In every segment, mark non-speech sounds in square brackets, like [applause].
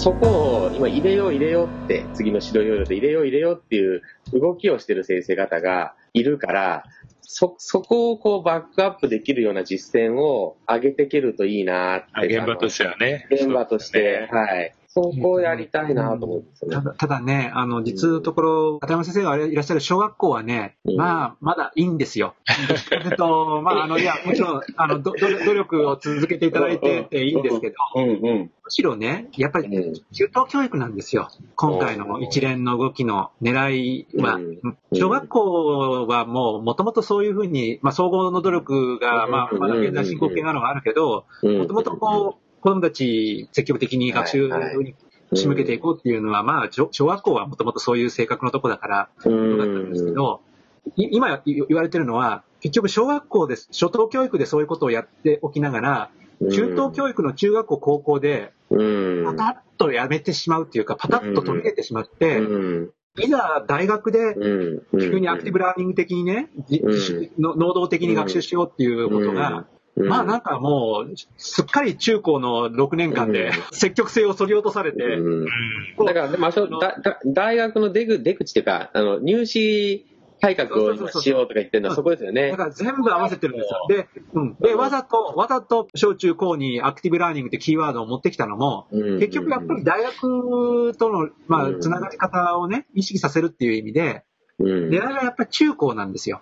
そこを今入れよう入れようって、次の指導要領で入れよう入れようっていう動きをしてる先生方がいるから、そ、そこをこうバックアップできるような実践を上げていけるといいなって。あ現場としてはね。現場として、そうはい。そこをやりたいなと思うんですよね。ただただね、あの、実のところ、片山先生がいらっしゃる小学校はね、うん。まあ、まだいいんですよ。[laughs] えっと、まあ、あの、いや、もちろん、あの、努力を続けていただいてていいんですけど、うんうん。むしろね、やっぱりうん。中等教育なんですよ。今回の一連の動きの狙いは。うん。小学校はもう、もともとそういうふうに、まあ、総合の努力が、まあ、うん。まだ現在進行形なのがあるけど、うん。もともとこう、子供たち積極的に学習に仕向けていこうっていうのは、まあ、小小学校はもともとそういう性格のとこだから、うん。だったんですけど、い今言われてるのは、結局小学校です、初等教育でそういうことをやっておきながら、中等教育の中学校、高校で、うん。パタッとやめてしまうっていうか、パタッと途切れてしまって、うん。いざ大学でうん。急にアクティブラーニング的にね、能動的に学習しようっていうことが、うん、まあなんかもう、すっかり中高の6年間でうん。積極性をそぎ落とされて、うん。だから、まあ、そうだだ大学の出口出口っていうか、あの、入試改革を今しようとか言ってるのはそこですよね。だ。から全部合わせてるんですよ。で、うん、でわざと、わざと小中高にアクティブラーニングってキーワードを持ってきたのも、うん。結局やっぱり大学との、まあ、うん。つながり方をね、意識させるっていう意味で、うん。狙いはやっぱり中高なんですよ。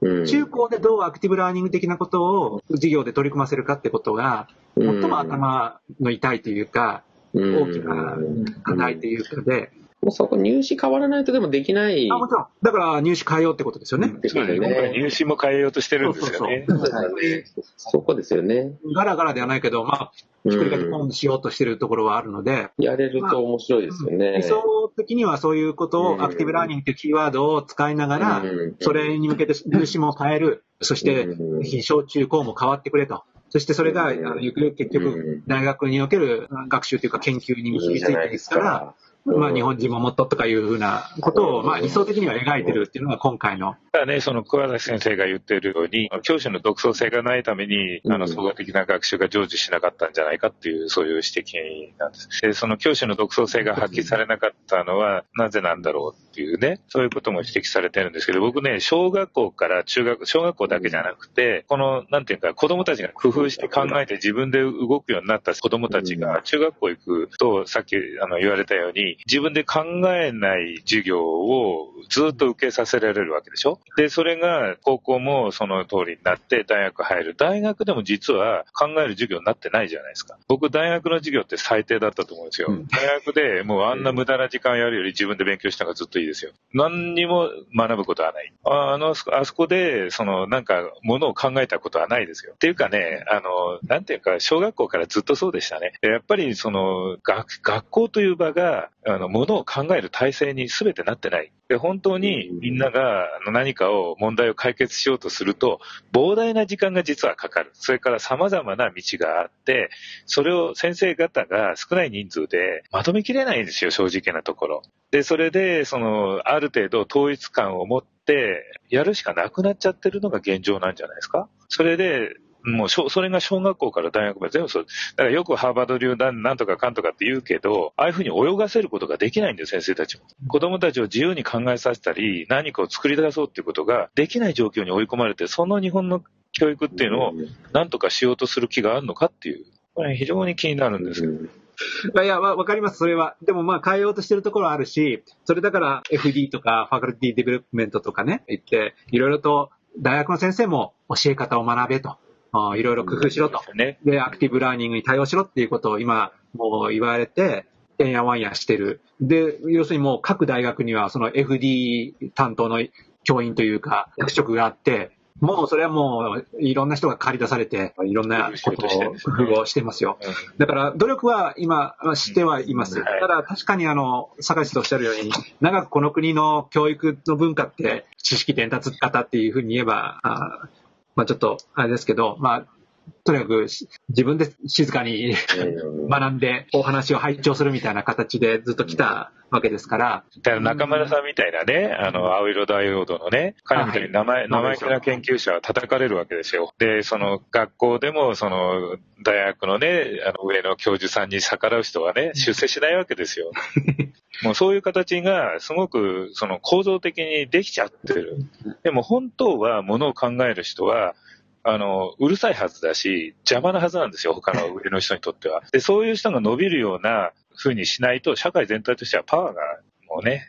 うん。中高でどうアクティブラーニング的なことを授業で取り組ませるかってことが、最も頭の痛いというか、うん。大きな課題というかで、もうそこ入試変わらないとでもできない。あもちろん、だから入試変えようってことですよね。うですね。入試も変えようとしてるんですよね。そうそうですねそこですよね。ガラガラではないけど、まあ、ひっくり返ってポンとしようとしてるところはあるので、やれると面白いですよね。理想的にはそういうことうんをアクティブラーニングというキーワードを使いながらうん、それに向けて入試も変える。そしてう、ん小中高も変わってくれと。そしてそれが、ゆくゆく結う局ん、大学における学習というか研究に結びついてですくから、か。まあ日本人ももっととかいうふうなことを、うんまあ理想的には描いてるっていうのが今回の。ただね、その桑田先生が言っているように、教師の独創性がないために、あうんの、総合的な学習が成就しなかったんじゃないかっていう、そういう指摘なんです。で、その教師の独創性が発揮されなかったのは、なぜなんだろうっていうね、そういうことも指摘されてるんですけど、僕ね、小学校から中学、小学校だけじゃなくて、この、なんていうか、子供たちが工夫して考えて自分で動くようになった子供たちが、中学校行くと、さっきあの言われたように、自分で考えない授業をずっと受けさせられるわけでしょ？で、それが高校もその通りになって大学入る。大学でも実は考える授業になってないじゃないですか。僕大学の授業って最低だったと思うんですよ。うん大学でもうあんな無駄な時間やるより自分で勉強した方がずっといいですよ。何にも学ぶことはない。ああの、あそこで、そのなんかものを考えたことはないですよ。っていうかね、あの、なんていうか、小学校からずっとそうでしたね。やっぱりその学、学校という場が、あの、ものを考える体制に全てなってない。で、本当にみんなが何かを問題を解決しようとすると、膨大な時間が実はかかる。それから様々な道があって、それを先生方が少ない人数でまとめきれないんですよ、正直なところ。で、それで、その、ある程度統一感を持って、やるしかなくなっちゃってるのが現状なんじゃないですか？それで、もう、それが小学校から大学まで全部そう。だからよくハーバード流だなんとかかんとかって言うけど、ああいうふうに泳がせることができないんです、先生たちも。子供たちを自由に考えさせたり、何かを作り出そうっていうことができない状況に追い込まれて、その日本の教育っていうのを何とかしようとする気があるのかっていう。これ非常に気になるんですけど。[laughs] いや、わわかります、それは。でもまあ変えようとしてるところはあるし、それだから FD とかファカルティデベロップメントとかね、言って、いろいろと大学の先生も教え方を学べと。あいろいろ工夫しろと。ね。で、アクティブラーニングに対応しろっていうことを今、もう言われて、てんやわんやしてる。で、要するにもう各大学にはその FD 担当の教員というか、役職があって、もうそれはもういろんな人が借り出されて、いろんなことを工夫をしてますよ。だから努力は今してはいます。ただ確かにあの、坂地とおっしゃるように、長くこの国の教育の文化って知識伝達型っていうふうに言えば、あまあちょっとあれですけど、まあとにかくし自分で静かにうん。[laughs] 学んでお話を拝聴するみたいな形でずっと来たわけですから、だから中村さんみたいなね、あの、青色ダイオードのね、彼みたいに名前、はい生意気な研究者は叩かれるわけですよ。で、その学校でも、その、大学のね、あの、上の教授さんに逆らう人はね、出世しないわけですよ。[laughs] もうそういう形が、すごく、その、構造的にできちゃってる。でも本当は、ものを考える人は、あの、うるさいはずだし、邪魔なはずなんですよ、他の上の人にとっては。で、そういう人が伸びるような風にしないと、社会全体としてはパワーがもうね、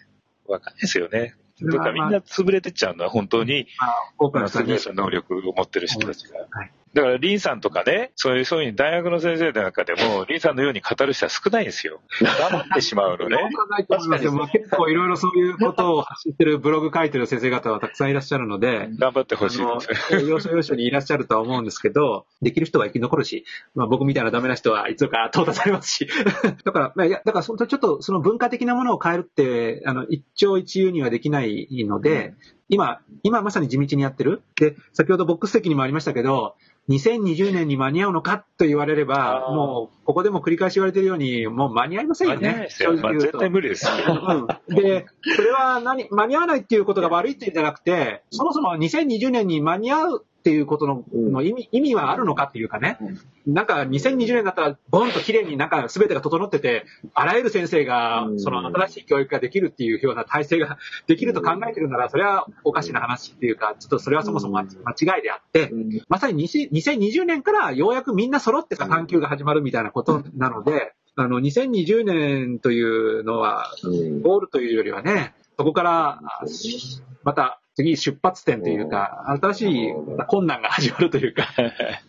わかんないですよね。だからみんな潰れてっちゃうのは本当に、まあ、多くの人に優れた能力を持ってる人たちが。はいだから、リンさんとかね、そういう、そういう大学の先生の中でも、[laughs] リンさんのように語る人は少ないんですよ。黙ってしまうのね。そうないと思いますよ。まあ、結構いろいろそういうことを発してるブログ書いてる先生方はたくさんいらっしゃるので、頑張ってほしいあです。の、要所要所にいらっしゃるとは思うんですけど、できる人は生き残るし、まあ僕みたいなダメな人はいつか淘汰されますし。[laughs] だから、まあ、いや、だからそのちょっとその文化的なものを変えるって、あの、一朝一夕にはできないので、今、今まさに地道にやってる。で、先ほどボックス席にもありましたけど、2020年に間に合うのかと言われれば、もう、ここでも繰り返し言われてるように、もう間に合いませんよ間に合いね。ですよ。まあ、絶対無理ですよ。うんで、それは何、間に合わないっていうことが悪いっていうんじゃなくて、そもそも2020年に間に合うっていうことの,、うん。の意味、意味はあるのかっていうかね、なんか2020年だったら、ボンと綺麗になんか全てが整ってて、あらゆる先生がう、ん。その新しい教育ができるっていうような体制が [laughs] できると考えてるなら、それはおかしな話っていうか、ちょっとそれはそもそも間間違いであって、うん。まさに20 2020年からようやくみんな揃ってた探求が始まるみたいなことなので、あの、2020年というのは、うん。ゴールというよりはね、そこから、あまた次出発点というか、新しい困難が始まるというか、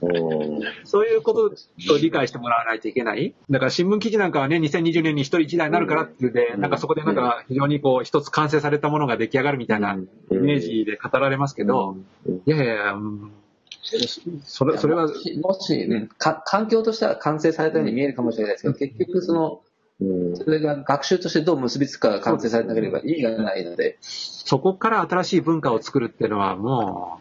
うんそういうことと理解してもらわないといけない。だから新聞記事なんかはね、2020年に一人一台になるからっていうで、うん。なんかそこでなんか非常にこう一つ完成されたものが出来上がるみたいなイメージで語られますけど、いやいやそれ、それは、もしね、か環境としては完成されたように見えるかもしれないですけど、結局その、うんそれが学習としてどう結びつくかが完成されなければ意味がないので、そこから新しい文化を作るっていうのはも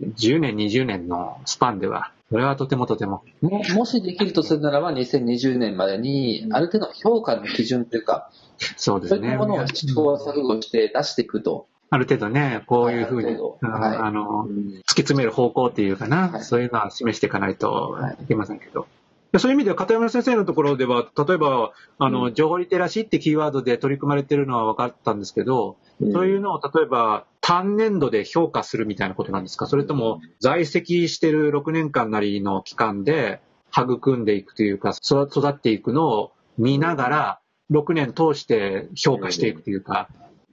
う、10年、20年のスパンでは、それはとてもとても。ももしできるとするならば、2020年までに、ある程度の評価の基準というか、そうですね。そういったものを試行錯誤して出していくと。ある程度ね、こういうふうに、はいあの、うん突き詰める方向っていうかな、はいそういうのは示していかないとはいいけませんけど。でそういう意味では、片山先生のところでは、例えば、あの、うん。情報リテラシーってキーワードで取り組まれてるのは分かったんですけど、そういうのを例えば単年度で評価するみたいなことなんですか？それとも在籍してる6年間なりの期間で育んでいくというか、育育っていくのを見ながら、6年通して評価していくというか、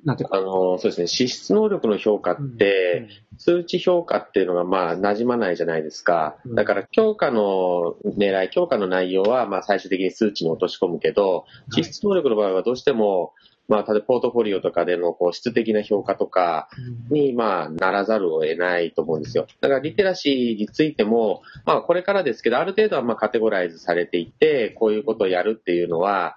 なんていうか。あの、そうですね、資質能力の評価って、数値評価っていうのがまあ馴染まないじゃないですか。うんだから強化の狙い、強化の内容はまあ最終的に数値に落とし込むけど、資質能力の場合はどうしても、まあ、例えばポートフォリオとかでのこう質的な評価とかにまあならざるを得ないと思うんですよ。だからリテラシーについても、まあこれからですけど、ある程度はまあカテゴライズされていって、こういうことをやるっていうのは、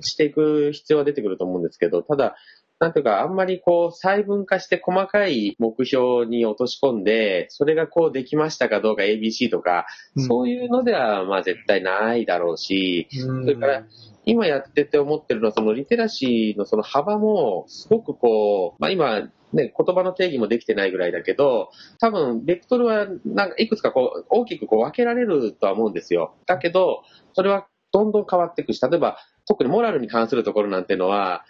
していく必要は出てくると思うんですけど、ただ、なんていうか、あんまりこう、細分化して細かい目標に落とし込んで、それがこうできましたかどうか ABC とか、うんそういうのではまあ絶対ないだろうし、うんそれから今やってて思ってるのは、そのリテラシーのその幅も、すごくこう、まあ今、ね、言葉の定義もできてないぐらいだけど、多分、ベクトルは、なんか、いくつかこう、大きくこう分けられるとは思うんですよ。だけど、それはどんどん変わっていくし、例えば、特にモラルに関するところなんてのは、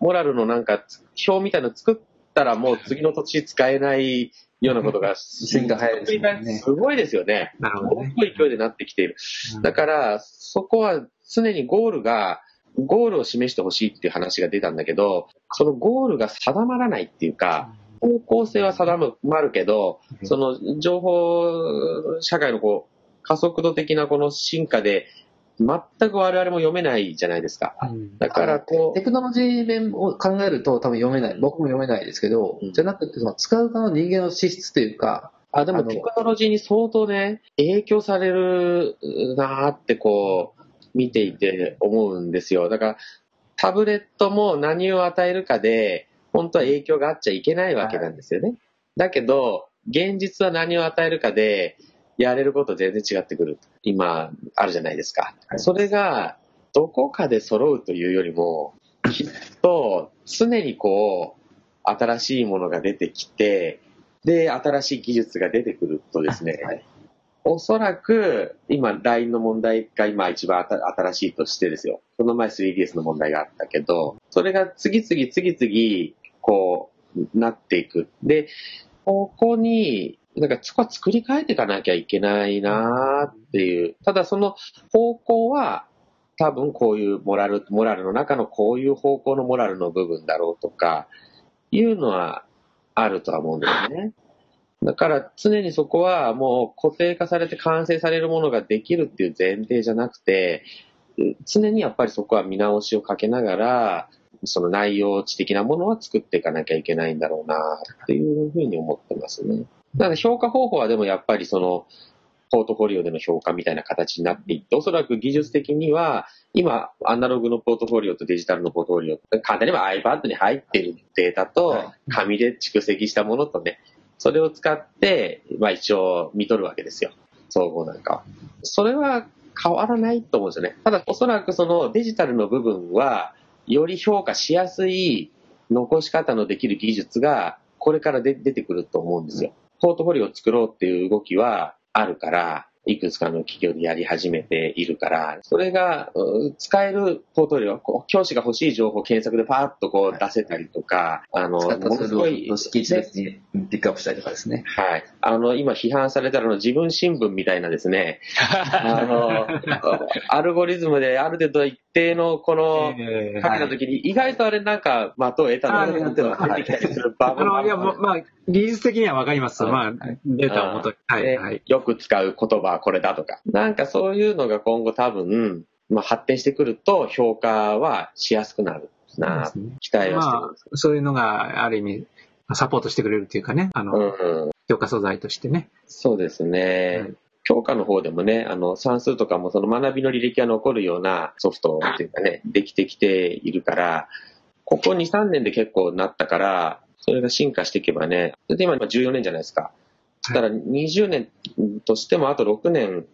モラルのなんか、表みたいなの作ったらもう次の年使えないようなことが、線が早いですねすごいですよね。なるほどね。すごい勢いでなってきている。だから、そこは常にゴールが、ゴールを示してほしいっていう話が出たんだけど、そのゴールが定まらないっていうか、方向性は定まるけど、うんその情報社会のこう、加速度的なこの進化で、全く我々も読めないじゃないですか。うんだからこテクノロジー面を考えると多分読めない。僕も読めないですけど、うんじゃなくて、その使う側の人間の資質というか、う、あ、でもテクノロジーに相当ね、影響されるなーってこう、見ていて思うんですよ。だから、タブレットも何を与えるかで、本当は影響があっちゃいけないわけなんですよね。だけど、現実は何を与えるかで、やれること全然違ってくる。今、あるじゃないですか。それが、どこかで揃うというよりも、きっと、常にこう、新しいものが出てきて、で、新しい技術が出てくるとですね、はいおそらく、今、LINE の問題が今一番新しいとしてですよ。その前 3DS の問題があったけど、それが次々次々、こう、なっていく。で、ここに、なんかそこは作り変えていかなきゃいけないなっていう。ただその方向は、多分こういうモラル、モラルの中のこういう方向のモラルの部分だろうとか、いうのはあるとは思うんですね。だから常にそこはもう固定化されて完成されるものができるっていう前提じゃなくて、常にやっぱりそこは見直しをかけながら、その内容値的なものは作っていかなきゃいけないんだろうなっていうふうに思ってますね。なので評価方法はでもやっぱりその、ポートフォリオでの評価みたいな形になっていって、おそらく技術的には、今、アナログのポートフォリオとデジタルのポートフォリオ、簡単に言えば iPad に入ってるデータとは、紙で蓄積したものとね、それを使って、まあ一応見とるわけですよ。総合なんかは。それは変わらないと思うんですよね。ただおそらくそのデジタルの部分は、より評価しやすい残し方のできる技術が、これからで出てくると思うんですよ。ポートフォリオを作ろうっていう動きはあるから、いくつかの企業でやり始めているから、それがう使えるポートフォリオ、教師が欲しい情報を検索でパーッとこう出せたりとか、あの、使ったものすごい組織一列にピックアップしたりとかですね。はい。あの、今批判されたの自分新聞みたいなですね、[laughs] あの、アルゴリズムである程度一定のこの、えーかけた時に意外とあれなんか的を得たのが出てきたりする場あの、いや、ま、あ、技術的にはわかります。はいまあ、データをもとに。はい、ではい。よく使う言葉はこれだとか。なんかそういうのが今後多分、まあ、発展してくると評価はしやすくなるなね期待はしてるまんですあ、そういうのがある意味、サポートしてくれるっていうかね、あの、うんうん、評価素材としてね。そうですね。はい教科の方でもね、あの、算数とかもその学びの履歴が残るようなソフトっていうかね、できてきているから、ここ2、3年で結構なったから、それが進化していけばね、で今14年じゃないですか。だから20年としてもあと6年、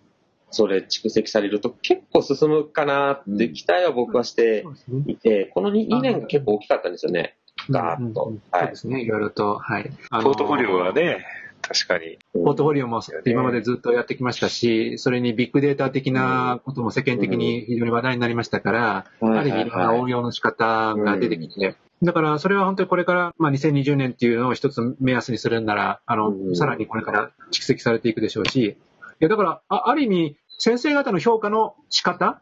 それ蓄積されると結構進むかなって期待は僕はして。いて、この 2, 2年が結構大きかったんですよね。ガーッとそうですね、いろいろと。はい。ポートフォリオはね、確かに。ポートフォリオも今までずっとやってきましたし、それにビッグデータ的なことも世間的に非常に話題になりましたから、はいある意味いろんな応用の仕方が出てきて、だからそれは本当にこれから、まあ、2020年っていうのを一つ目安にするんなら、あの、うん。さらにこれから蓄積されていくでしょうし、いやだから、あある意味、先生方の評価の仕方、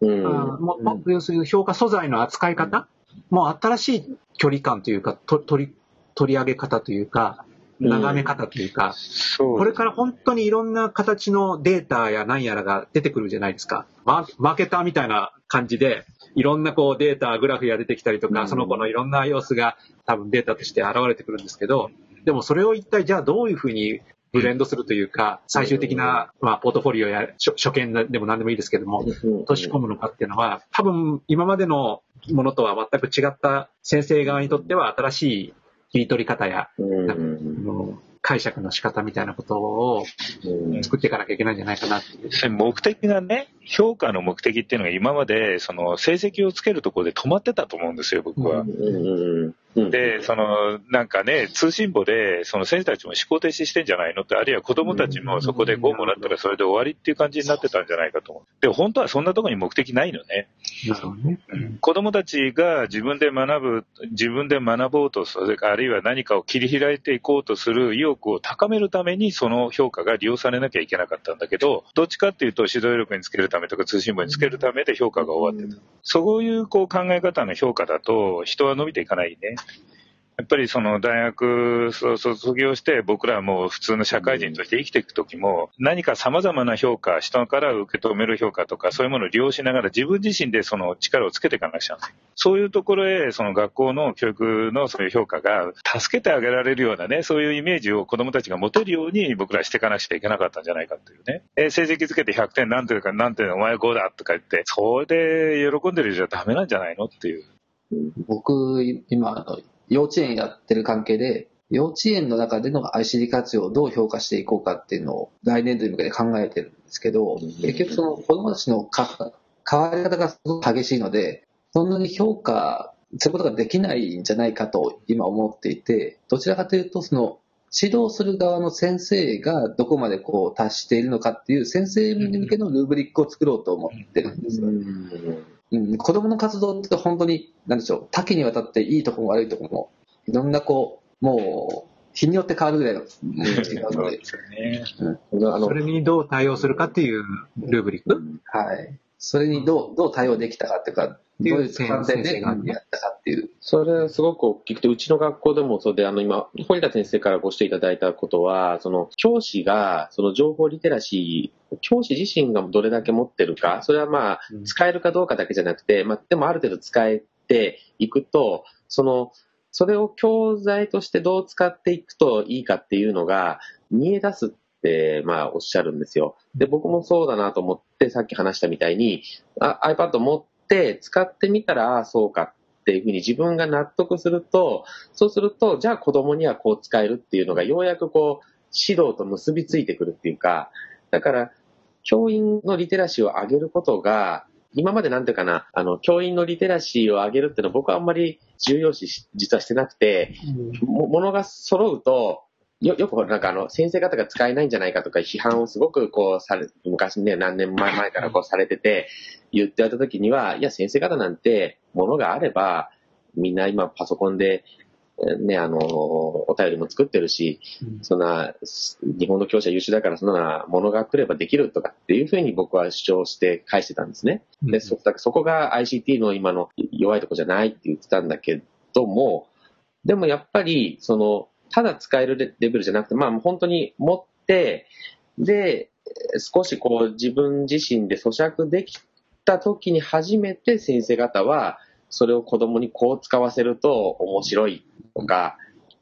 うん。も要するに評価素材の扱い方、もう新しい距離感というか、と取り、取り上げ方というか、眺め方というか、そう。これから本当にいろんな形のデータや何やらが出てくるじゃないですか。マーケターみたいな感じで、いろんなこうデータ、グラフが出てきたりとか、うん。その子のいろんな様子が多分データとして現れてくるんですけど、でもそれを一体じゃあどういうふうにブレンドするというか、最終的な、まあ、ポートフォリオや初初見でも何でもいいですけども、落とし込むのかっていうのは、多分今までのものとは全く違った先生側にとっては新しい切り取り方や、解釈の仕方みたいなことをうん作っていかなきゃいけないんじゃないかなっていう。目的がね、評価の目的っていうのが今まで、その成績をつけるところで止まってたと思うんですよ、僕は。うんうんで、その、なんかね、通信簿で、その先生たちも思考停止してんじゃないのって、あるいは子供たちもそこで5もらったらそれで終わりっていう感じになってたんじゃないかと思う。でも本当はそんなところに目的ないのね。なるほどね。子供たちが自分で学ぶ、自分で学ぼうと、それからあるいは何かを切り開いていこうとする意欲を高めるために、その評価が利用されなきゃいけなかったんだけど、どっちかっていうと指導力につけるためとか通信簿につけるためで評価が終わってた。そういうこう考え方の評価だと、人は伸びていかないね。やっぱりその大学を卒業して僕らはもう普通の社会人として生きていくときも何か様々な評価、人から受け止める評価とかそういうものを利用しながら自分自身でその力をつけていかなくちゃならないそういうところへその学校の教育のそういう評価が助けてあげられるようなね、そういうイメージを子供たちが持てるように僕らはしていかなくちゃいけなかったんじゃないかというね。え成績つけて100点なんていうかなんていうのお前5だとか言って、それで喜んでるじゃダメなんじゃないのっていう。僕、今、幼稚園やってる関係で、幼稚園の中での ICT 活用をどう評価していこうかっていうのを来年度に向けて考えてるんですけど、結局その子供たちのか変わり方がすごく激しいので、そんなに評価することができないんじゃないかと今思っていて、どちらかというとその指導する側の先生がどこまでこう達しているのかっていう先生に向けのルーブリックを作ろうと思ってるんですよ。うん、子供の活動って本当に、なんでしょう、多岐にわたっていいところも悪いところも、いろんなこう、もう、日によって変わるぐらいの、違うので、それにどう対応するかっていうルーブリック。はい。それにどう、どう対応できたかっていうか、どういう観点で先生がやったかっていう。それすごく大きくて、うちの学校でもそうで、あの今、堀田先生からご指摘いただいたことは、その教師が、その情報リテラシー、教師自身がどれだけ持ってるか、それはまあうん、使えるかどうかだけじゃなくて、まあ、でもある程度使えていくと、その、それを教材としてどう使っていくといいかっていうのが見え出すって、まあ、おっしゃるんですよ。で、僕もそうだなと思って、さっき話したみたいに、あ iPad 持って使ってみたら、ああ、そうかっていうふうに自分が納得すると、そうすると、じゃあ子供にはこう使えるっていうのがようやくこう、指導と結びついてくるっていうか、だから、教員のリテラシーを上げることが、今までなんていうかな、あの、教員のリテラシーを上げるっていうのは僕はあんまり重要視し実はしてなくて、もものが揃うと、よ、よくほらなんかあの、先生方が使えないんじゃないかとか批判をすごくこうされ、昔ね、何年前前からこうされてて、言ってた時には、いや、先生方なんて、ものがあれば、みんな今パソコンで、えーね、あの、お便りも作ってるし、そんな、す日本の教師は優秀だから、そんなものが来ればできるとかっていうふうに僕は主張して返してたんですね。で、そ、そこが ICT の今の弱いとこじゃないって言ってたんだけども、でもやっぱり、その、ただ使えるレベルじゃなくて、まあ本当に持って、で、少しこう自分自身で咀嚼できた時に初めて先生方は、それを子供にこう使わせると面白いとか、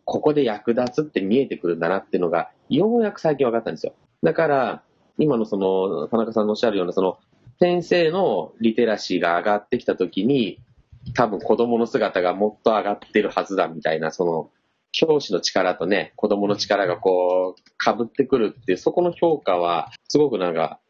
ここで役立つって見えてくるんだなっていうのが、ようやく最近分かったんですよ。だから、今のその、田中さんのおっしゃるような、その、先生のリテラシーが上がってきたときに、多分子供の姿がもっと上がってるはずだみたいな、その、教師の力とね、子供の力がこう、被ってくるっていう、そこの評価は、すごくなんか、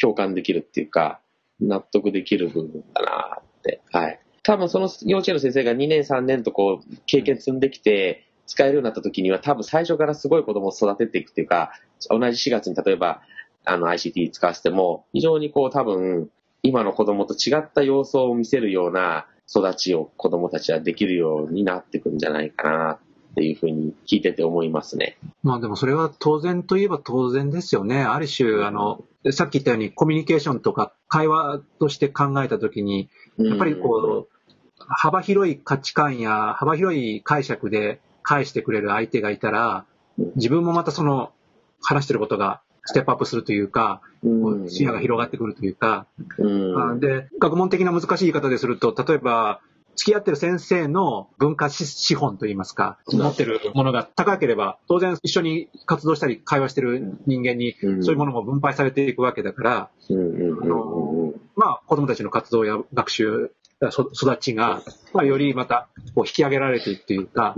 共感できるっていうか、納得できる部分だなって。はい。多分その幼稚園の先生が2年3年とこう、経験積んできて、使えるようになった時には、多分最初からすごい子供を育てていくっていうか、同じ4月に例えば、あの ICT 使わせても、非常にこう多分、今の子供と違った様子を見せるような育ちを子供たちはできるようになっていくんじゃないかなっていうふうに聞いてて思いますね。まあでもそれは当然といえば当然ですよね。ある種、あの、さっき言ったようにコミュニケーションとか会話として考えたときに、やっぱりこう、幅広い価値観や幅広い解釈で返してくれる相手がいたら、自分もまたその話してることがステップアップするというか、うん、視野が広がってくるというか、で、学問的な難しい言い方ですると、例えば、付き合ってる先生の文化資本といいますか、持ってるものが。高ければ、当然一緒に活動したり会話してる人間に、うん。そういうものも分配されていくわけだから、うんうんうんうんまあ子供たちの活動や学習、そ育ちが、まあ、よりまたこう引き上げられていくというか、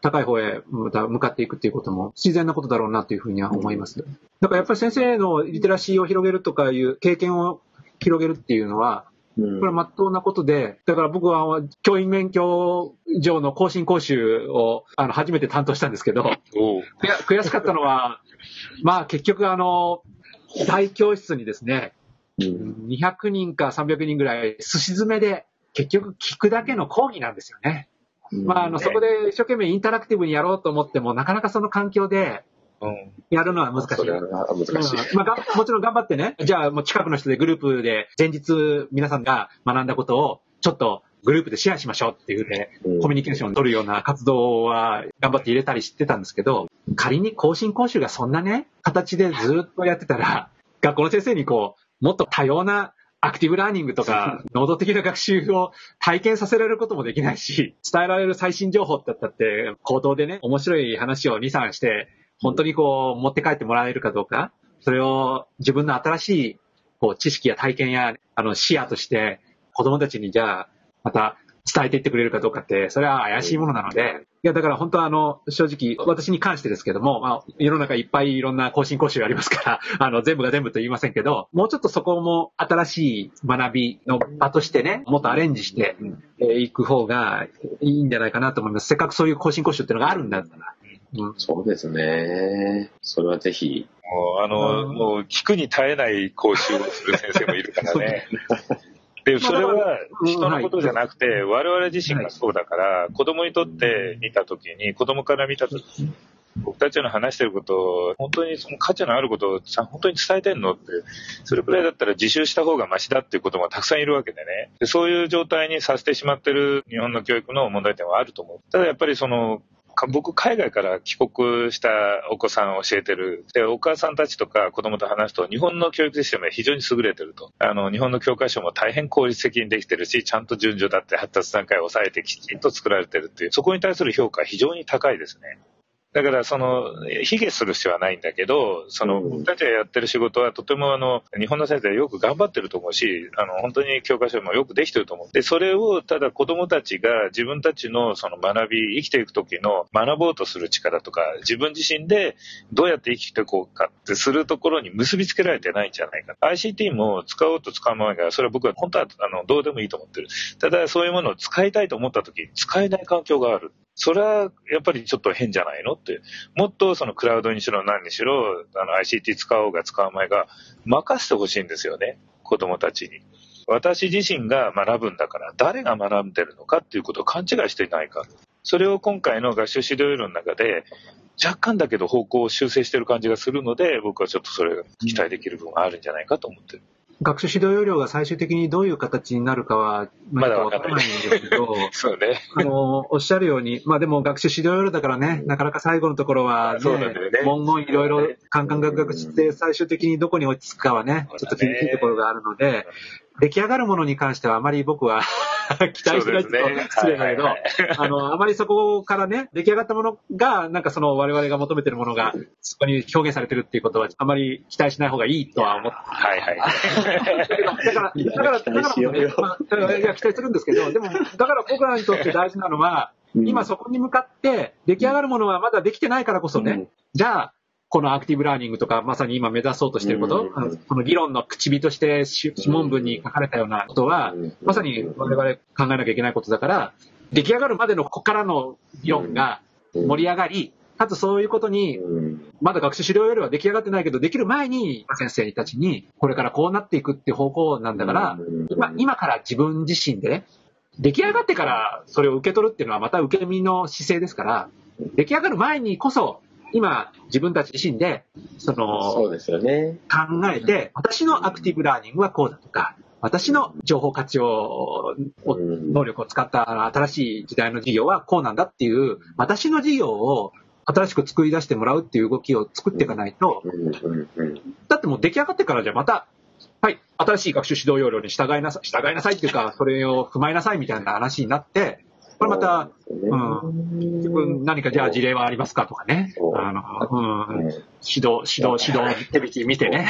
高い方へまた向かっていくっていうことも自然なことだろうなというふうには思います。だからやっぱり先生のリテラシーを広げるとかいう経験を広げるっていうのは、うんこれは真っ当なことで、だから僕は教員免許上の更新講習をあの初めて担当したんですけど、悔悔しかったのは、まあ結局あの、大教室にですね、うん。200人か300人ぐらい、すし詰めで、結局聞くだけの講義なんですよね。まあ、あの、そこで一生懸命インタラクティブにやろうと思っても、なかなかその環境でうん。やるのは難しい。それは難しい。うんまあ、がもちろん頑張ってね、じゃあもう近くの人でグループで前日皆さんが学んだことをちょっとグループでシェアしましょうっていうね、うんコミュニケーションを取るような活動は頑張って入れたりしてたんですけど、仮に更新講習がそんなね、形でずっとやってたら、[laughs] 学校の先生にこう、もっと多様なアクティブラーニングとか、[laughs] 能動的な学習を体験させられることもできないし、伝えられる最新情報ってだったって、口頭でね、面白い話を2、3して、本当にこう、持って帰ってもらえるかどうか、それを自分の新しい、こう、知識や体験や、あの、視野として、子供たちにじゃあ、また伝えていってくれるかどうかって、それは怪しいものなので、いや、だから本当はあの、正直、私に関してですけども、まあ、世の中いっぱいいろんな更新講習ありますから、[laughs] あの、全部が全部と言いませんけど、もうちょっとそこも新しい学びの場としてね、もっとアレンジしてえーいく方がいいんじゃないかなと思います。せっかくそういう更新講習っていうのがあるんだったら。うんそうですね。それはぜひ。もう、あの、うんもう、聞くに耐えない講習をする先生もいるからね。[laughs] で、それは人のことじゃなくて、我々自身がそうだから、子供にとって見たときに、子供から見たときに、僕たちの話してることを、本当にその価値のあることをさ本当に伝えてんのって、それくらいだったら自習した方がマシだっていう子供がたくさんいるわけでね。でそういう状態にさせてしまってる日本の教育の問題点はあると思う。ただやっぱりその、か僕、海外から帰国したお子さんを教えてる。で、お母さんたちとか子供と話すと、日本の教育システムは非常に優れてると。あの、日本の教科書も大変効率的にできてるし、ちゃんと順序だって発達段階を抑えてきちんと作られてるっていう、そこに対する評価は非常に高いですね。だから、その、卑下する必要はないんだけど、その、うん僕たちがやってる仕事はとてもあの、日本の先生はよく頑張ってると思うし、あの、本当に教科書もよくできてると思う。で、それを、ただ子供たちが自分たちのその学び、生きていく時の学ぼうとする力とか、自分自身でどうやって生きていこうかってするところに結びつけられてないんじゃないか。ICT も使おうと使うままが、それは僕は本当は、あの、どうでもいいと思ってる。ただ、そういうものを使いたいと思った時、使えない環境がある。それはやっぱりちょっと変じゃないの？って。もっとそのクラウドにしろ何にしろ、あの ICT 使おうが使う前が任せてほしいんですよね。子供たちに。私自身が学ぶんだから、誰が学んでるのかっていうことを勘違いしていないか。それを今回の学習指導要領の中で、若干だけど方向を修正してる感じがするので、僕はちょっとそれが期待できる部分があるんじゃないかと思ってる。学習指導要領が最終的にどういう形になるかは、まだわからないんですけど、[laughs] そうね。あの、おっしゃるように、まあでも学習指導要領だからね、なかなか最後のところはね、そうなんだよね。文言いろいろカンカンガクガクして、最終的にどこに落ち着くかはね、ちょっと厳しいところがあるので、出来上がるものに関してはあまり僕は [laughs] 期待してないと失礼だけど、はいはいはい。あの、あまりそこからね、出来上がったものが、なんかその我々が求めてるものが、そこに表現されてるっていうことは、あまり期待しない方がいいとは思って。はいはい。だから、だから、だからいや、期待するんですけど、でも、だから僕らにとって大事なのは、今そこに向かって出来上がるものはまだできてないからこそね、うん。じゃあ、このアクティブラーニングとか、まさに今目指そうとしていること、この議論の口火としてし諮問文に書かれたようなことは、うんまさに我々考えなきゃいけないことだから、出来上がるまでのここからの議論が盛り上がり、かつそういうことにうん。まだ学習指導よりは出来上がってないけど、できる前に先生たちに、これからこうなっていくっていう方向なんだから、うん。今今から自分自身でね、出来上がってからそれを受け取るっていうのはまた受け身の姿勢ですから、出来上がる前にこそ、今自分たち自身で、その、そうですよね。考えて、私のアクティブラーニングはこうだとか、私の情報活用能力を使った新しい時代の事業はこうなんだっていう、私の事業を新しく作り出してもらうっていう動きを作っていかないと、だってもう出来上がってからじゃまた、はい、新しい学習指導要領に従いなさい、従いなさいっていうか、それを踏まえなさいみたいな話になって、これまた、自分何かじゃあ事例はありますかとかね。あの、うん、うん指導、指導、指導、手引き見てね。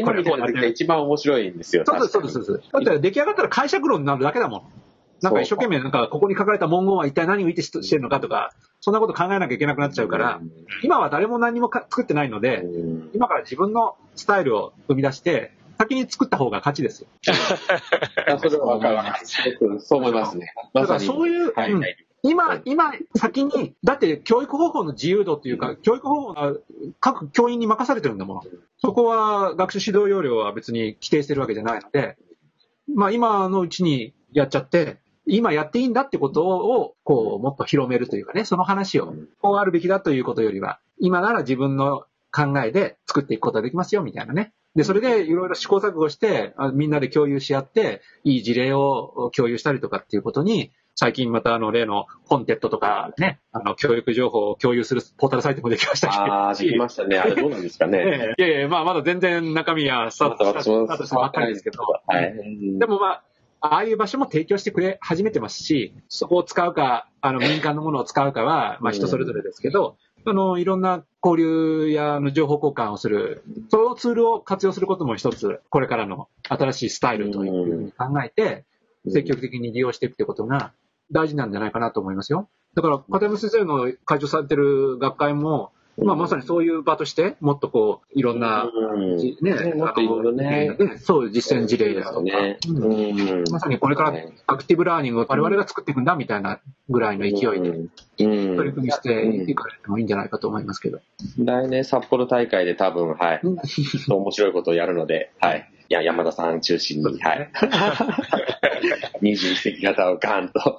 今見て。る時が一番面白いんですよ。そうです、そうです。だって出来上がったら解釈論になるだけだもん。なんか一生懸命なんかここに書かれた文言は一体何を意図してるのかとか、そんなこと考えなきゃいけなくなっちゃうから、今は誰も何もか作ってないので、うん。今から自分のスタイルを生み出して、先に作った方が勝ちですよ。[laughs] あそれはわかるわかる。そう思いますね。だからまさに。そういう、うんはいはい今、今、先に、だって教育方法の自由度というか、教育方法が各教員に任されてるんだもの。そこは学習指導要領は別に規定してるわけじゃないので、まあ今のうちにやっちゃって、今やっていいんだってことを、こう、もっと広めるというかね、その話を、こうあるべきだということよりは、今なら自分の考えで作っていくことができますよ、みたいなね。で、それでいろいろ試行錯誤して、あみんなで共有し合って、いい事例を共有したりとかっていうことに、最近またあの例のコンテットとかね、あの教育情報を共有するポータルサイトもできましたし。ああ、できましたね。[laughs] あれどうなんですかね。ええいやいや、まあまだ全然中身はスタートまだ私もスタートしたばっかりですけど、はい。でもまあ、ああいう場所も提供してくれ始めてますし、そこを使うか、あの民間のものを使うかは、まあ人それぞれですけど、あの、いろんな交流やあの情報交換をする、そのツールを活用することも一つ、これからの新しいスタイルというふうに考えて、積極的に利用していくということが大事なんじゃないかなと思いますよ。だから、片山先生の会長されてる学会も、まあ、まさにそういう場として、もっとこう、いろんな、ね、ねあのそう、実践事例ですとか、ね。まさにこれからアクティブラーニングを我々が作っていくんだみたいなぐらいの勢いでうん取り組みしていかれてもいいんじゃないかと思いますけど。来年札幌大会で多分、はい。面白いことをやるので、はい。いや、山田さん中心に、はい。21世紀型をガンと。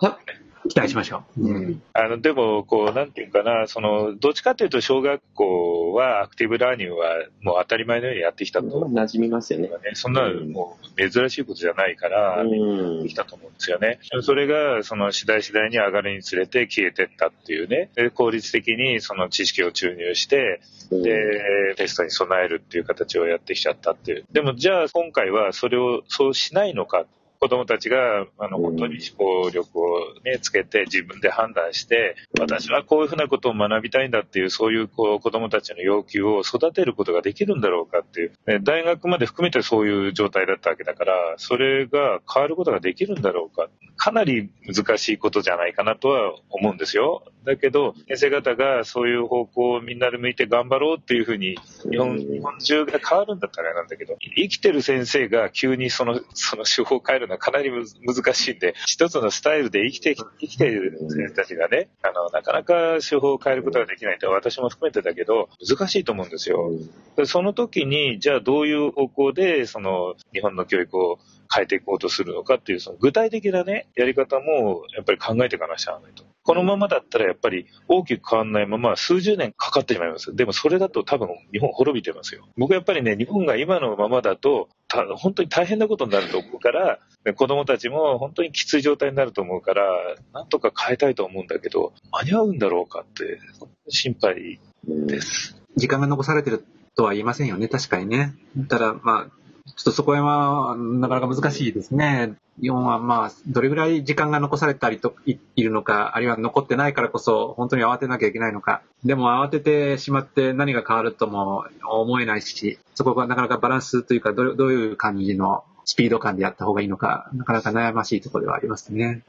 期待しましょう。うんあの、でも、こう、なんていうかな、その、どっちかというと、小学校はアクティブラーニングはもう当たり前のようにやってきたと。馴染みますよね。ね、そんなのもう珍しいことじゃないから、うんできたと思うんですよね。それが、その次第次第に上がるにつれて消えてったっていうね。で効率的にその知識を注入して、で、テストに備えるっていう形をやってきちゃったっていう。でも、じゃあ今回はそれをそうしないのか。子供たちが、あの、うん本当に思考力をね、つけて自分で判断して、私はこういうふうなことを学びたいんだっていう、そういう、こう、子供たちの要求を育てることができるんだろうかっていう。ね大学まで含めてそういう状態だったわけだから、それが変わることができるんだろうか。かなり難しいことじゃないかなとは思うんですよ。だけど、先生方がそういう方向をみんなで向いて頑張ろうっていうふうに、日本、うん日本中が変わるんだったらなんだけど、生きてる先生が急にその、[laughs] その手法を変えるのはかなり難しいんで、一つのスタイルで生きて、生きている先生たちがね、あの、なかなか手法を変えることができないって私も含めてだけど、難しいと思うんですよ。でその時に、じゃあどういう方向で、その、日本の教育を変えていこうとするのかっていう、その具体的なね、やり方も、やっぱり考えていかなきゃならないと。このままだったらやっぱり大きく変わらないまま数十年かかってしまいます。でもそれだと多分日本滅びてますよ。僕やっぱりね、日本が今のままだと、本当に大変なことになると思うから、子供たちも本当にきつい状態になると思うから、なんとか変えたいと思うんだけど、間に合うんだろうかって、心配です。時間が残されてるとは言いませんよね、確かにね。ただ、まあ、ちょっとそこは、なかなか難しいですね。日本はまあ、どれぐらい時間が残されたりといいるのか、あるいは残ってないからこそ、本当に慌てなきゃいけないのか。でも慌ててしまって何が変わるとも思えないし、そこがなかなかバランスというか、どどういう感じのスピード感でやった方がいいのか、なかなか悩ましいところではありますね。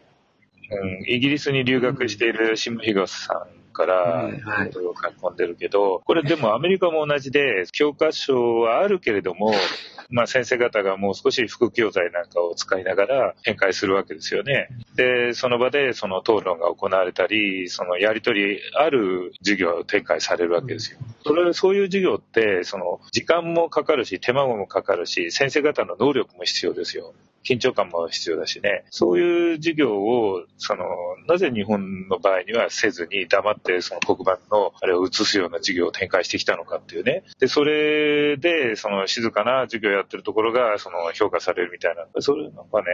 うん、イギリスに留学しているシムヒガさんから、はいはいを書き込んでるけど、これでもアメリカも同じで、[laughs] 教科書はあるけれども、[laughs] まあ先生方がもう少し副教材なんかを使いながら展開するわけですよね。で、その場でその討論が行われたり、そのやりとりある授業を展開されるわけですよ。それ、そういう授業って、その時間もかかるし、手間もかかるし、先生方の能力も必要ですよ。緊張感も必要だしね。そういう授業を、その、なぜ日本の場合にはせずに黙ってその黒板のあれを映すような授業を展開してきたのかっていうね。で、それで、その静かな授業をやってるところが、その評価されるみたいな。それなんかね、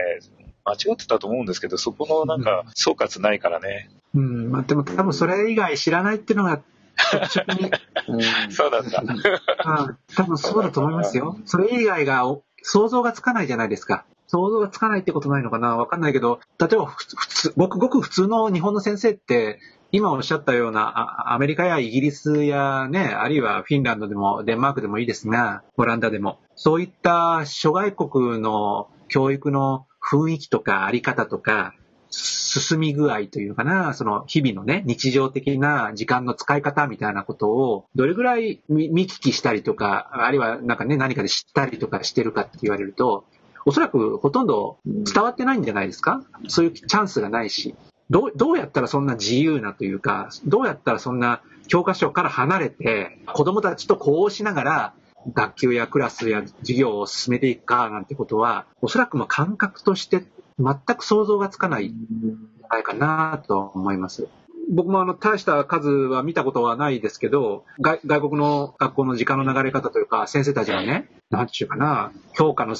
間違ってたと思うんですけど、そこのなんか総括ないからね。うん、まあでも多分それ以外知らないっていうのが、[laughs] そうだ。うん多分そうだと思いますよ。それ以外がお想像がつかないじゃないですか。想像がつかないってことないのかな？わかんないけど、例えば普通、ごくごく普通の日本の先生って、今おっしゃったようなアメリカやイギリスやね、あるいはフィンランドでもデンマークでもいいですが、オランダでも、そういった諸外国の教育の雰囲気とかあり方とか、進み具合というかな、その日々のね、日常的な時間の使い方みたいなことを、どれぐらい見見聞きしたりとか、あるいはなんかね、何かで知ったりとかしてるかって言われると、おそらくほとんど伝わってないんじゃないですか？そういうチャンスがないし。どう、どうやったらそんな自由なというか、どうやったらそんな教科書から離れて、子供たちとこうしながら、学級やクラスや授業を進めていくかなんてことは、おそらくま感覚として全く想像がつかないんじゃないかなと思います。僕もあの、大した数は見たことはないですけど、外外国の学校の時間の流れ方というか、先生たちがね、なんちゅうかな、教科の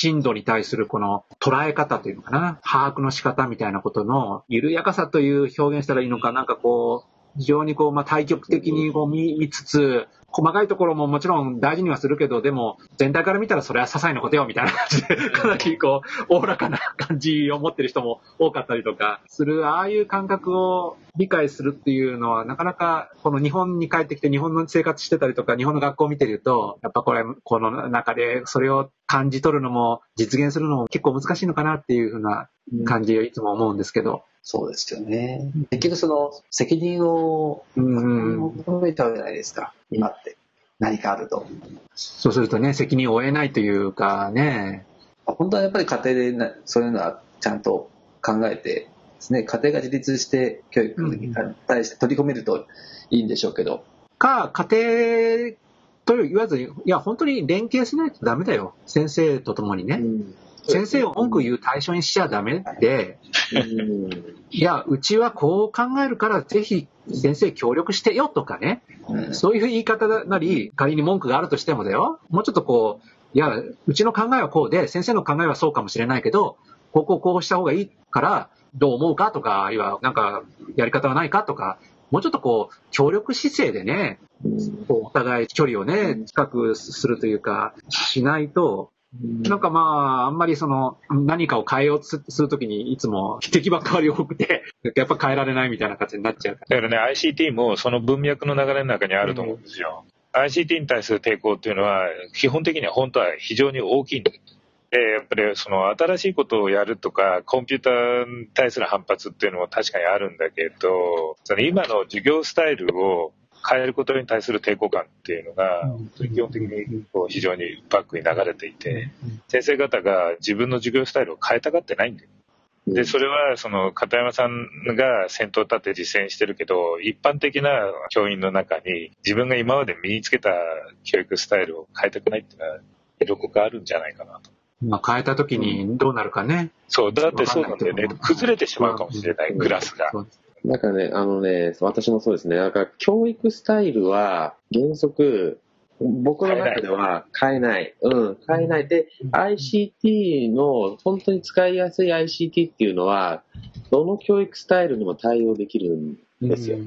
震度に対するこの捉え方というのかな、把握の仕方みたいなことの緩やかさという表現したらいいのか、なんかこう、非常にこう、まあ、対極的にこう見見つつ、細かいところももちろん大事にはするけど、でも全体から見たらそれは些細なことよみたいな感じで、かなりこう、おおらかな感じを持ってる人も多かったりとかする、ああいう感覚を理解するっていうのは、なかなかこの日本に帰ってきて日本の生活してたりとか、日本の学校を見てると、やっぱこれ、この中でそれを感じ取るのも実現するのも結構難しいのかなっていうふうな感じをいつも思うんですけど。そうですよね。結局その責任をうん求めちゃうじゃないですか、今って。何かあると。そうするとね、責任を負えないというかね、本当はやっぱり家庭でなそういうのはちゃんと考えてですね、家庭が自立して教育に対して取り込めるといいんでしょうけど、か、家庭と言わずに、いや、本当に連携しないとダメだよ。先生と共にね。先生を文句言う対象にしちゃダメで、うんいや、うちはこう考えるから、ぜひ先生協力してよとかね、うん。そういう言い方なり、仮に文句があるとしてもだよ、もうちょっとこう、いや、うちの考えはこうで、先生の考えはそうかもしれないけど、こうこうこうした方がいいから、どう思うかとか、あるいはなんかやり方はないかとか、もうちょっとこう、協力姿勢でね、お互い距離をね、近くするというか、しないと、なんかまあ、あんまりその、何かを変えようとするときに、いつも敵ばっかり多くて、やっぱ変えられないみたいな感じになっちゃうから。だからね、ICT もその文脈の流れの中にあると思うんですよ。ICT に対する抵抗っていうのは、基本的には本当は非常に大きいんです。で、やっぱりその新しいことをやるとか、コンピューターに対する反発っていうのも確かにあるんだけど、その今の授業スタイルを変えることに対する抵抗感っていうのが、本当に基本的にこう非常にバックに流れていて、先生方が自分の授業スタイルを変えたがってないんだよ。で、それは、その、片山さんが先頭立って実践してるけど、一般的な教員の中に、自分が今まで身につけた教育スタイルを変えたくないっていうのは、色濃くあるんじゃないかなと。まあ、変えたときにどうなるかね。そう、だってそうなんだよね。崩れてしまうかもしれない、クラスが。だからね、あのね、私もそうですね。だから教育スタイルは原則、僕の中では変えない。うん、変えない。で、ICT の本当に使いやすい ICT っていうのは、どの教育スタイルにも対応できるんですよ。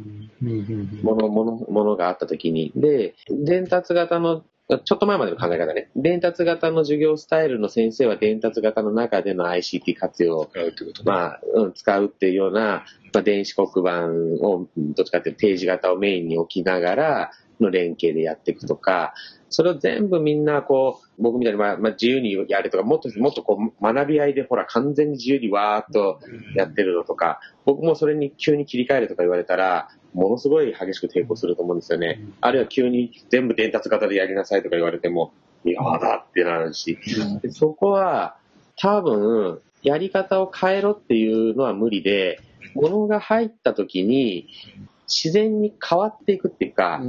もの、もの、ものがあったときに。で、伝達型の、ちょっと前までの考え方ね。伝達型の授業スタイルの先生は伝達型の中での ICT 活用を使うってことね。まあ、うん、使うっていうような、まあ、電子黒板を、どっちかっていうと定時型をメインに置きながらの連携でやっていくとか、それを全部みんなこう、僕みたいにまあ、まあ、自由にやるとか、もっともっとこう、学び合いでほら、完全に自由にわーっとやってるのとか、僕もそれに急に切り替えるとか言われたら、ものすごい激しく抵抗すると思うんですよね。あるいは急に全部伝達型でやりなさいとか言われても、嫌だってなるし。でそこは、多分、やり方を変えろっていうのは無理で、物が入った時に、自然に変わっていくっていうか、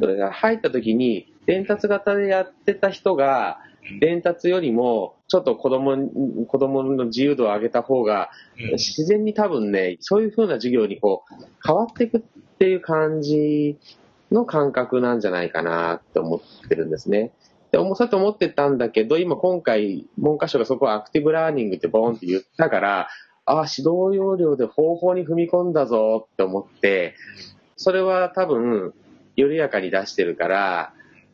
それが入った時に、伝達型でやってた人が、伝達よりも、ちょっと子供に、子供の自由度を上げた方が、うん。自然に多分ね、そういう風な授業にこう、変わっていくっていう感じの感覚なんじゃないかなって思ってるんですね。で、そうやって思ってたんだけど、今今回、文科省がそこをアクティブラーニングってボーンって言ったから、ああ、指導要領で方法に踏み込んだぞって思って、それは多分、緩やかに出してるから、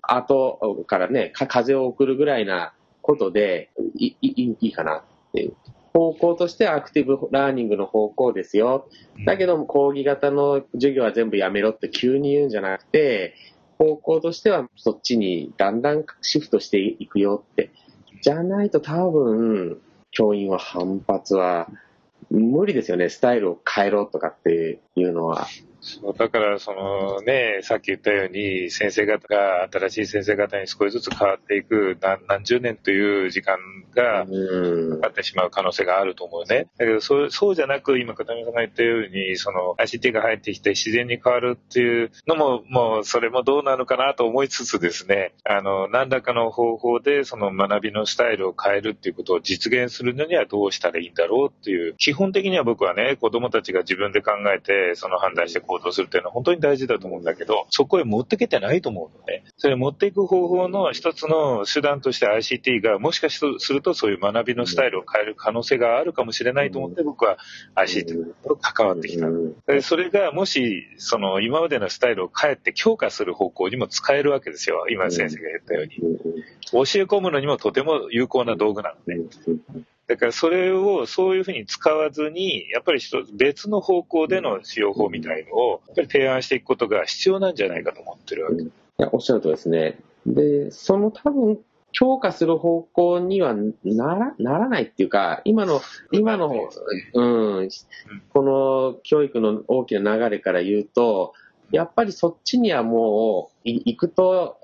後からね、か風を送るぐらいなことでいいいいいかなっていう。方向としてアクティブラーニングの方向ですよ。だけども講義型の授業は全部やめろって急に言うんじゃなくて、方向としてはそっちにだんだんシフトしていくよって。じゃないと多分、教員は反発は無理ですよね。スタイルを変えろとかっていうのは。そうだから、そのね、さっき言ったように、先生方が、新しい先生方に少しずつ変わっていく何何十年という時間がうんかかってしまう可能性があると思うね。だけど、そうそうじゃなく、今、片山さんが言ったように、その ICT が入ってきて自然に変わるっていうのも、もう、それもどうなのかなと思いつつですね、あの、何らかの方法で、その学びのスタイルを変えるっていうことを実現するのにはどうしたらいいんだろうっていう、基本的には僕はね、子供たちが自分で考えて、その判断して行動するっていうのは本当に大事だと思うんだけど、そこへ持ってけてないと思うのね。それ持っていく方法の一つの手段として ICT が、もしかするとそういう学びのスタイルを変える可能性があるかもしれないと思って僕は ICT と関わってきた。それがもし、その今までのスタイルを変えて強化する方向にも使えるわけですよ。今先生が言ったように。教え込むのにもとても有効な道具なので。だからそれをそういうふうに使わずに、やっぱり別の方向での使用法みたいのをやっぱり提案していくことが必要なんじゃないかと思ってるわけ。いや、おっしゃるとですね。で、その多分、強化する方向にはならならないっていうか、今の、今の、うん、この教育の大きな流れから言うと、やっぱりそっちにはもう行くと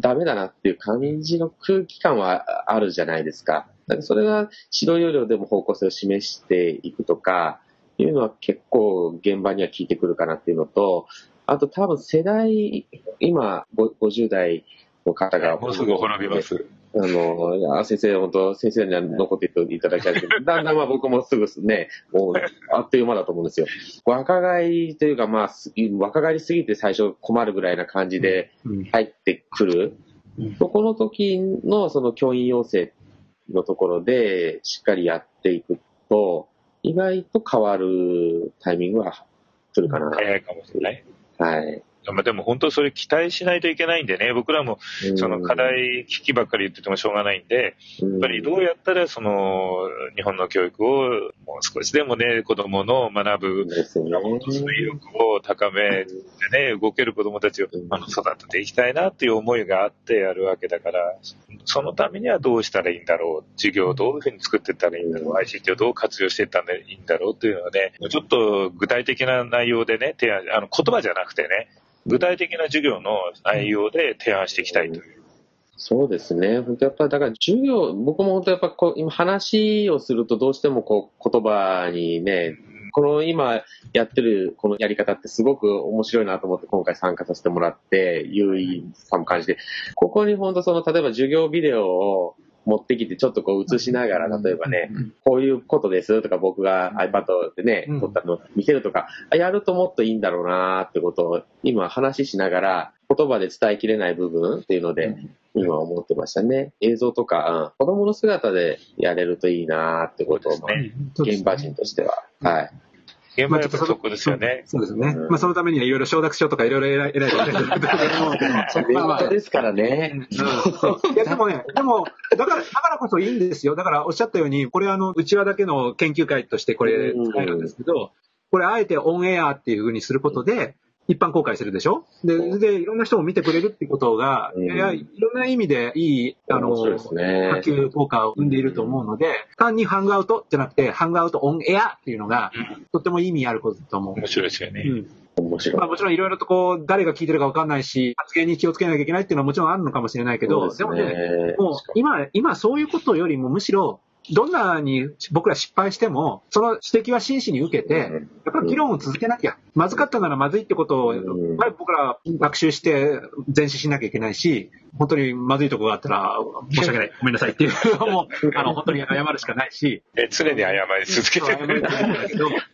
ダメだなっていう感じの空気感はあるじゃないですか。それが指導要領でも方向性を示していくとか、いうのは結構現場には効いてくるかなっていうのと、あと多分世代、今50代の方が。もうすぐ滅びます。あの、先生、本当、先生には残っていただきたいけど、[laughs] だんだんまあ僕もすぐね、もう、あっという間だと思うんですよ。若返りというか、まあ、若返りすぎて最初困るぐらいな感じで入ってくる。うんうん、そこの時のその教員養成のところでしっかりやっていくと、意外と変わるタイミングは来るかな。早いかもしれない。はい。まあ、でも本当それ期待しないといけないんでね、僕らもその課題危機ばっかり言っててもしょうがないんで、やっぱりどうやったらその日本の教育をもう少しでもね、子供の学ぶ、その意欲を高めてね、動ける子供たちをあの育てていきたいなっていう思いがあってやるわけだから、そのためにはどうしたらいいんだろう、授業をどういうふうに作っていったらいいんだろう、ICT をどう活用していったらいいんだろうっていうのはね、ちょっと具体的な内容でね、提案、あの言葉じゃなくてね、具体的な授業の内容で提案していきたいという。そうですね。本当やっぱりだから授業、僕も本当やっぱこう今話をするとどうしてもこう言葉にね、この今やってるこのやり方ってすごく面白いなと思って今回参加させてもらって優位さも感じて、ここに本当その例えば授業ビデオを持ってきてちょっとこう映しながら、例えばね、こういうことですとか僕が iPad でね、撮ったのを見せるとか、やるともっといいんだろうなってことを今話しながら言葉で伝えきれない部分っていうので、今思ってましたね。映像とか、うん、子供の姿でやれるといいなってことを、現場人としては。はい。現場はそこですよね。そうですね。まあそのためにはいろいろ承諾書とかいろいろ偉い偉いことやってると思うですからね。いやでもね、でも、だから、だからこそいいんですよ。だからおっしゃったように、これあの、うちわだけの研究会としてこれ使えるんですけど、これあえてオンエアっていうふうにすることで、一般公開するでしょ？で、で、いろんな人も見てくれるってことが、うん、いや、いろんな意味でいい、あの、ね、波及効果を生んでいると思うので、単にハングアウトじゃなくて、ハングアウトオンエアっていうのが、とっても意味あることだと思う。面白いですよね。うん。面白い。まあもちろんいろいろとこう、誰が聞いてるかわかんないし、発言に気をつけなきゃいけないっていうのはもちろんあるのかもしれないけど、でね、でもね、もう今、今そういうことよりもむしろ、どんなに僕ら失敗しても、その指摘は真摯に受けて、やっぱり議論を続けなきゃ。まずかったならまずいってことを、やっぱり僕ら学習して前進しなきゃいけないし、本当にまずいとこがあったら、申し訳ない、ごめんなさいっていうの [laughs] も、あの、本当に謝るしかないし。常に謝り続けてる。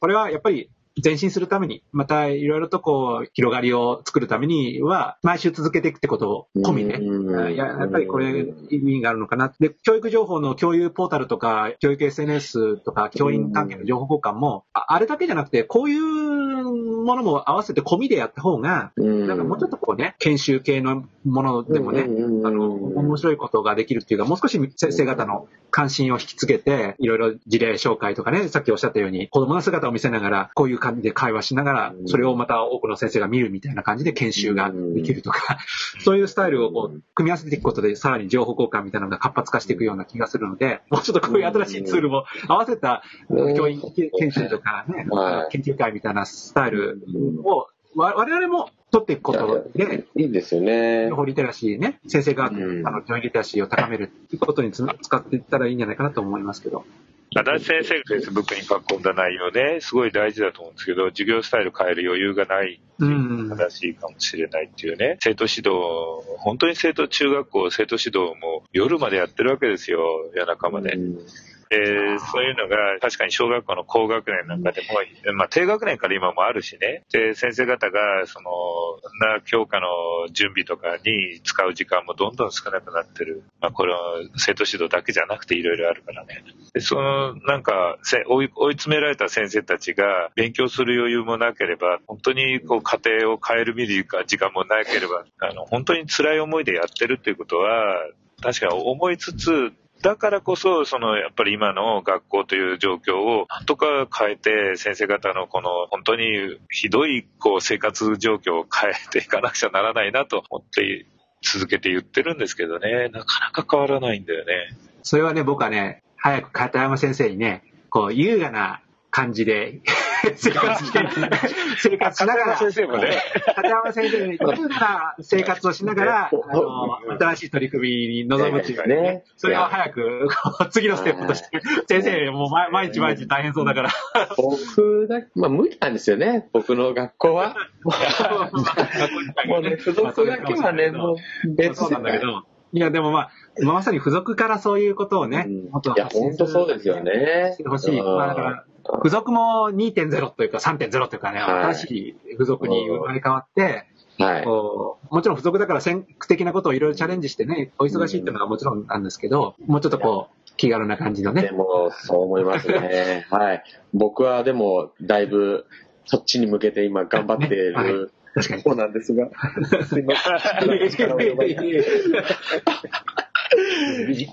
これはやっぱり前進するために、またいろいろとこう、広がりを作るためには、毎週続けていくってことを込みで、ややっぱりこれ意味があるのかな。で、教育情報の共有ポータルとか、教育 SNS とか、教員関係の情報交換も、あれだけじゃなくて、こういうものも合わせて込みでやった方が、なんかもうちょっとこうね、研修系のものでもね、あの、面白いことができるっていうか、もう少し先生方の関心を引きつけて、いろいろ事例紹介とかね、さっきおっしゃったように、子供の姿を見せながら、こういう感じで会話しながら、それをまた多くの先生が見るみたいな感じで研修ができるとか、[laughs] そういうスタイルをこう組み合わせていくことで、さらに情報交換みたいなのが活発化していくような気がするので、もうちょっとこういう新しいツールも合わせた教員研修とかね、研究会みたいなスタイルを、我々も取っていくことで、いいですよね。情報リテラシーね、先生が、あの、教員リテラシーを高めるっていうことに使っていったらいいんじゃないかなと思いますけど。足立先生が Facebook に書き込んだ内容で、すごい大事だと思うんですけど、授業スタイル変える余裕がない正しいかもしれないっていうね、生徒指導、本当に生徒、中学校、生徒指導も夜までやってるわけですよ、夜中まで。えーそういうのが確かに小学校の高学年なんかでも、まあ低学年から今もあるしね、で、先生方が、その、な、教科の準備とかに使う時間もどんどん少なくなってる。まあこれは生徒指導だけじゃなくていろいろあるからね。で、その、なんか、せ追い追い詰められた先生たちが勉強する余裕もなければ、本当にこう家庭を変える見る時間もなければ、あの、本当に辛い思いでやってるっていうことは、確かに思いつつ、だからこそ、その、やっぱり今の学校という状況を、なんとか変えて、先生方のこの、本当にひどい、こう、生活状況を変えていかなくちゃならないなと思って、続けて言ってるんですけどね、なかなか変わらないんだよね。それはね、僕はね、早く片山先生にね、こう、優雅な感じで生活して、生活しながら、先生もね、片山先生に優雅な生活をしながら、あの、新しい取り組みに臨むっていうね。ね。それを早く、次のステップとして、先生、もう毎毎日毎日大変そうだから、僕だ、まあ無理なんですよね、僕の学校は。[laughs] もうね、付属だけはね、もう別なんだけど、いや、でもまあ、[laughs] まさに付属からそういうことをね、うんいや、本当そうですよね。してほしい。うんまあだから、付属も2.0というか3.0というかね、はい新しい付属に生まれ変わって、はい。こうもちろん付属だから先駆的なことをいろいろチャレンジしてね、お忙しいっていうのはもちろんなんですけど、もうちょっとこう、気軽な感じのね。でも、そう思いますね。[laughs] はい。僕はでも、だいぶ、そっちに向けて今頑張っていねはいる確かに。そうなんですが、すいません。[laughs]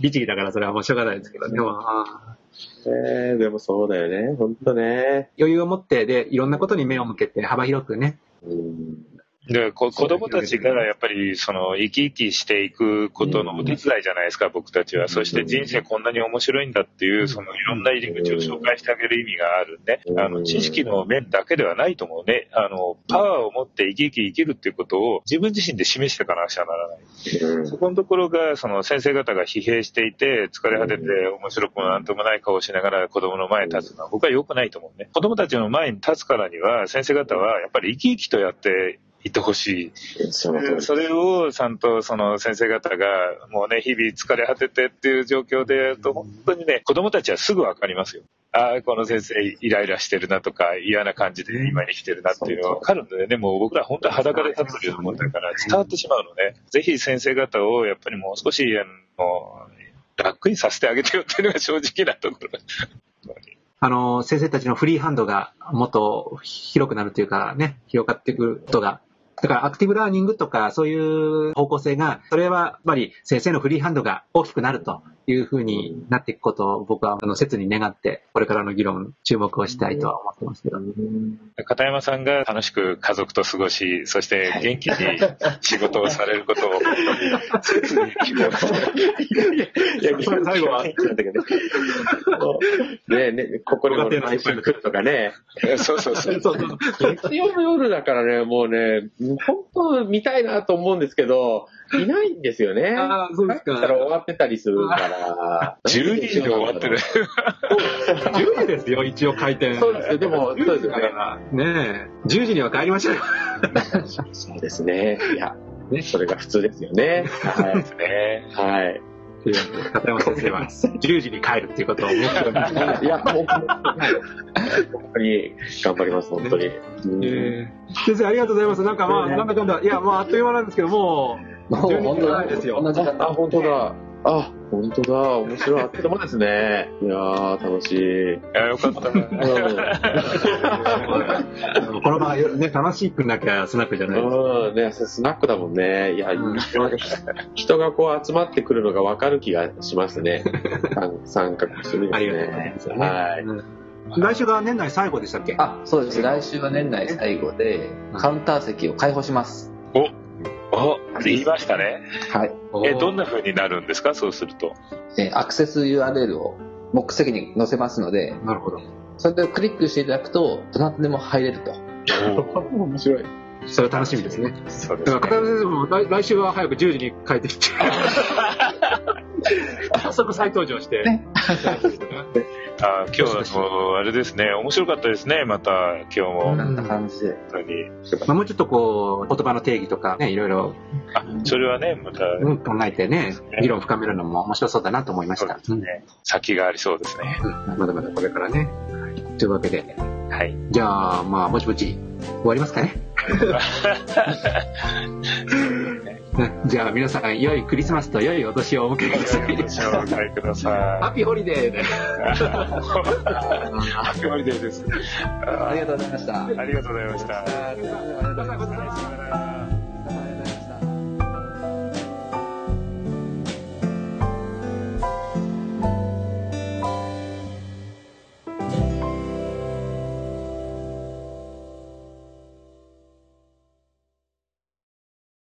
律儀だからそれはもうしょうがないですけど、でも、あーねでもそうだよね。本当ね。余裕を持って、で、いろんなことに目を向けて幅広くね、うんでこ子供たちがやっぱりその生き生きしていくことのお手伝いじゃないですか、僕たちは。そして人生こんなに面白いんだっていう、そのいろんな入り口を紹介してあげる意味があるね。あの、知識の面だけではないと思うね。あの、パワーを持って生き生き生きるっていうことを自分自身で示していかなくちゃならない。うんそこのところが、その先生方が疲弊していて、疲れ果てて面白くもなんともない顔をしながら子供の前に立つのは僕は良くないと思うね。子供たちの前に立つからには、先生方はやっぱり生き生きとやっていってほしい。それをちゃんとその先生方がもうね、日々疲れ果ててっていう状況でやると、本当にね、子供たちはすぐわかりますよ。ああ、この先生イライラしてるなとか、嫌な感じで今に来てるなっていうのがわかるんだよね。もう僕ら本当に裸で立ってるようなもんだから伝わってしまうのね。ぜひ先生方をやっぱりもう少し、あの、楽にさせてあげてよっていうのが正直なところ。あの、先生たちのフリーハンドがもっと広くなるというかね、広がっていくことが、だからアクティブラーニングとかそういう方向性が、それはやっぱり先生のフリーハンドが大きくなると。いうふうになっていくことを僕はあの切に願って、これからの議論注目をしたいとは思ってますけど。片山さんが楽しく家族と過ごし、そして元気に仕事をされることを本当に切に希望していや、最後は、なんだけどね。ねね、ここにも毎週来るとかね。そうそうそう。そうそう月曜の夜だからね、もうね、本当見たいなと思うんですけど、いないんですよね。あーそうですかだったら終わってたりするから。[laughs] 12時で終わってる。10時ですよ、一応開店。そうですよ、でも、そうですよね。ねえ、10時には帰りましょうよ。そうですね。いや、ね、それが普通ですよね。はい。ねはい。片山先生は10時に帰るっていうことを目標に。いや、もう、はい。本当に頑張ります、本当に。先生ありがとうございます。なんかまあ、なんだかんだ、いや、まああっという間なんですけど、もう12時本当だないですよ。同じだあ、本当だ。あ、本当だ。面白い。あっという間ですね。いやー、楽しい。いや、よかったな。この場合、ね、楽しくなきゃスナックじゃないですか。うん、ね、スナックだもんね。いや、うん人がこう集まってくるのが分かる気がしますね。[laughs] 参参加するありがとうございます。。はい。うん来週が年内最後でしたっけ？あ、そうです。来週は年内最後で、カウンター席を開放します。お、言いましたね。はい。え、どんな風になるんですか？そうすると。えーアクセス URL を目席に載せますので、なるほど。それでクリックしていただくと、どなたでも入れると。面白い。それ楽しみですね。そうですね片山先生も来来週は早く10時に帰ってきて。[laughs] 早速再登場して。ね [laughs] あ今日はもう、あれですね、面白かったですね、また、今日も。こんな感じで。当に。まあ、もうちょっとこう、言葉の定義とかね、いろいろあ、それはね、また、うん考えてね、議論深めるのも面白そうだなと思いました。そうですね。先がありそうですね。うんまだまだこれからね。というわけで、はい。じゃあ、まあ、ぼちぼち終わりますかね。[laughs] ね [laughs] じゃあ、皆さん、良いクリスマスと良いお年をお迎えください。お迎えくださハッピーホリデー。ハッピーホリデーです。ありがとうございました。ありがとうございました。